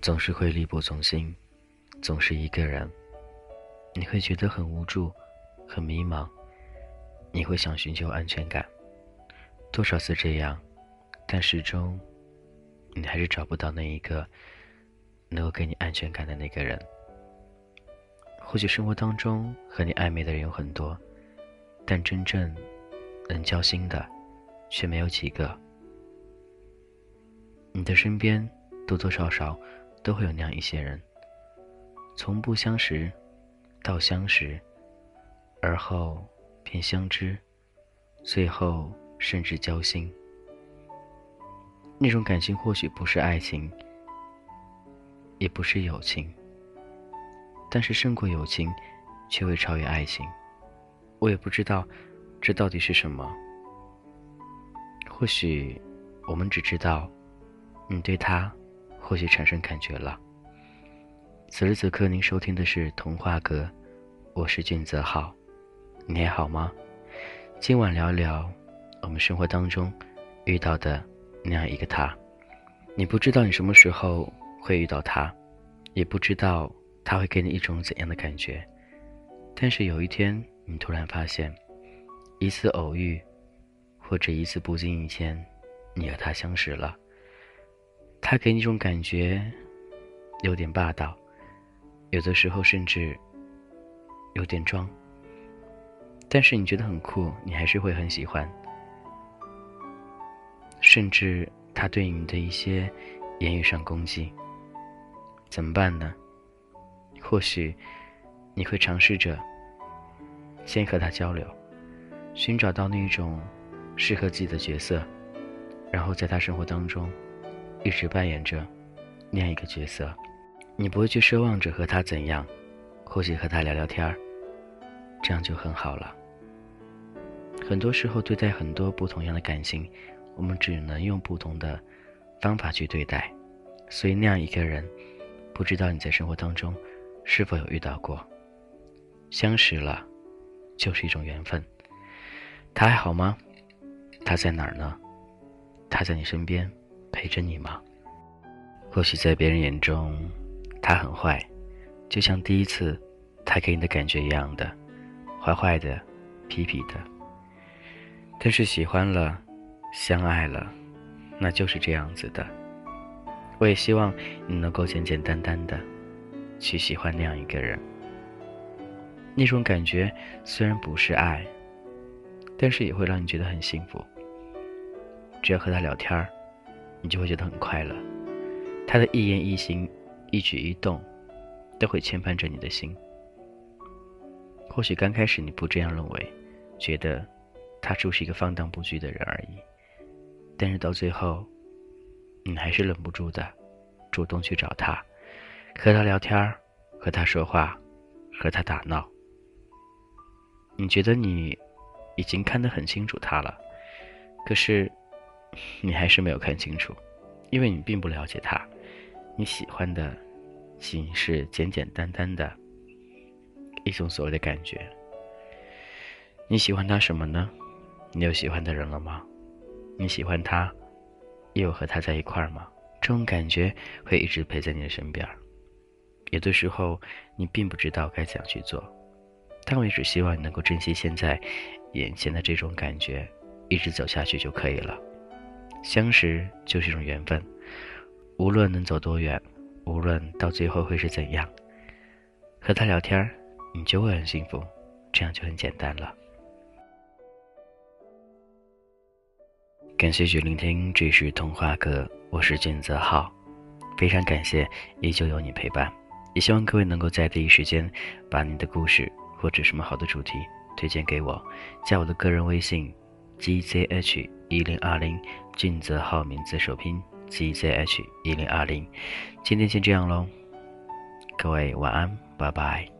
总是会力不从心，总是一个人，你会觉得很无助，很迷茫，你会想寻求安全感，多少次这样，但始终，你还是找不到那一个能够给你安全感的那个人。或许生活当中和你暧昧的人有很多，但真正能交心的，却没有几个。你的身边多多少少都会有那样一些人，从不相识到相识，而后便相知，最后甚至交心。那种感情或许不是爱情，也不是友情，但是胜过友情，却会超越爱情。我也不知道这到底是什么。或许我们只知道。你对他或许产生感觉了。此时此刻，您收听的是《童话歌》，我是俊泽浩，你还好吗？今晚聊聊我们生活当中遇到的那样一个他。你不知道你什么时候会遇到他，也不知道他会给你一种怎样的感觉。但是有一天，你突然发现，一次偶遇，或者一次不经意间，你和他相识了。他给你一种感觉，有点霸道，有的时候甚至有点装。但是你觉得很酷，你还是会很喜欢。甚至他对你的一些言语上攻击，怎么办呢？或许你会尝试着先和他交流，寻找到那种适合自己的角色，然后在他生活当中。一直扮演着那样一个角色，你不会去奢望着和他怎样，或许和他聊聊天儿，这样就很好了。很多时候对待很多不同样的感情，我们只能用不同的方法去对待。所以那样一个人，不知道你在生活当中是否有遇到过？相识了，就是一种缘分。他还好吗？他在哪儿呢？他在你身边。陪着你吗？或许在别人眼中，他很坏，就像第一次他给你的感觉一样的，坏坏的，痞痞的。但是喜欢了，相爱了，那就是这样子的。我也希望你能够简简单单的去喜欢那样一个人。那种感觉虽然不是爱，但是也会让你觉得很幸福。只要和他聊天儿。你就会觉得很快乐，他的一言一行、一举一动，都会牵绊着你的心。或许刚开始你不这样认为，觉得他就是一个放荡不羁的人而已，但是到最后，你还是忍不住的，主动去找他，和他聊天和他说话，和他打闹。你觉得你已经看得很清楚他了，可是。你还是没有看清楚，因为你并不了解他。你喜欢的仅是简简单单的一种所谓的感觉。你喜欢他什么呢？你有喜欢的人了吗？你喜欢他，又有和他在一块儿吗？这种感觉会一直陪在你的身边。有的时候你并不知道该怎样去做，但我也只希望你能够珍惜现在眼前的这种感觉，一直走下去就可以了。相识就是一种缘分，无论能走多远，无论到最后会是怎样，和他聊天你就会很幸福，这样就很简单了。感谢去聆听，这是童话哥，我是金泽浩，非常感谢依旧有你陪伴，也希望各位能够在第一时间把你的故事或者什么好的主题推荐给我，加我的个人微信。Gzh 一零二零，俊泽浩名字首拼 gzh 一零二零，今天先这样喽，各位晚安，拜拜。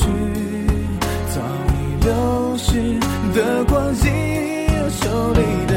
去早已流逝的光阴手里